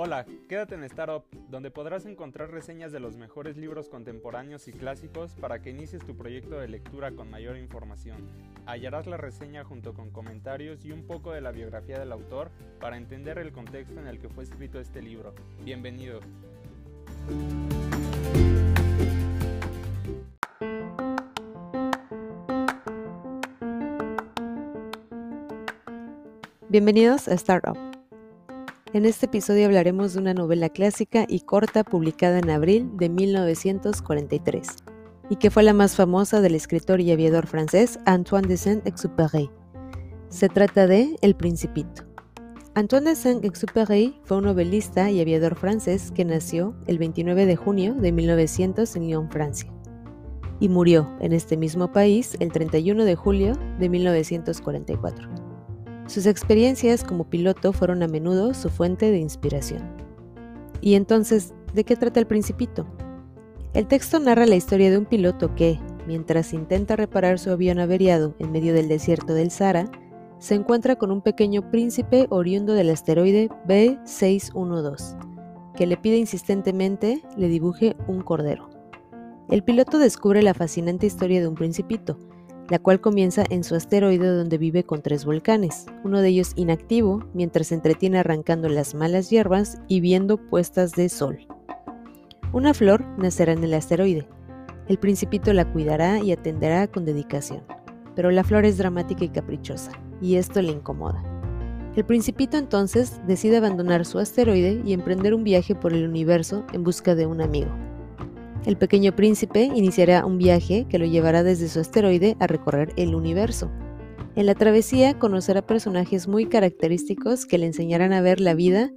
Hola, quédate en Startup, donde podrás encontrar reseñas de los mejores libros contemporáneos y clásicos para que inicies tu proyecto de lectura con mayor información. Hallarás la reseña junto con comentarios y un poco de la biografía del autor para entender el contexto en el que fue escrito este libro. Bienvenido. Bienvenidos a Startup. En este episodio hablaremos de una novela clásica y corta publicada en abril de 1943 y que fue la más famosa del escritor y aviador francés Antoine de Saint-Exupéry. Se trata de El Principito. Antoine de Saint-Exupéry fue un novelista y aviador francés que nació el 29 de junio de 1900 en Lyon, Francia, y murió en este mismo país el 31 de julio de 1944. Sus experiencias como piloto fueron a menudo su fuente de inspiración. Y entonces, ¿de qué trata el principito? El texto narra la historia de un piloto que, mientras intenta reparar su avión averiado en medio del desierto del Sahara, se encuentra con un pequeño príncipe oriundo del asteroide B612, que le pide insistentemente le dibuje un cordero. El piloto descubre la fascinante historia de un principito, la cual comienza en su asteroide donde vive con tres volcanes, uno de ellos inactivo, mientras se entretiene arrancando las malas hierbas y viendo puestas de sol. Una flor nacerá en el asteroide. El principito la cuidará y atenderá con dedicación, pero la flor es dramática y caprichosa, y esto le incomoda. El principito entonces decide abandonar su asteroide y emprender un viaje por el universo en busca de un amigo. El pequeño príncipe iniciará un viaje que lo llevará desde su asteroide a recorrer el universo. En la travesía conocerá personajes muy característicos que le enseñarán a ver la vida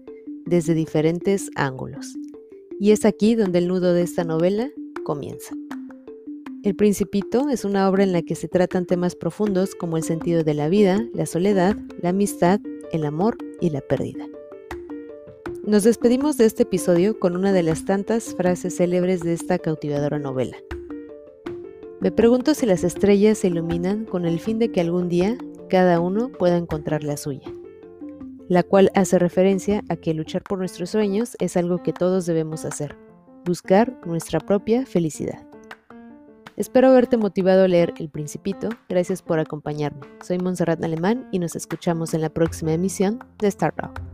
desde diferentes ángulos. Y es aquí donde el nudo de esta novela comienza. El Principito es una obra en la que se tratan temas profundos como el sentido de la vida, la soledad, la amistad, el amor y la pérdida. Nos despedimos de este episodio con una de las tantas frases célebres de esta cautivadora novela. Me pregunto si las estrellas se iluminan con el fin de que algún día cada uno pueda encontrar la suya, la cual hace referencia a que luchar por nuestros sueños es algo que todos debemos hacer, buscar nuestra propia felicidad. Espero haberte motivado a leer El Principito. Gracias por acompañarme. Soy Montserrat Alemán y nos escuchamos en la próxima emisión de Startup.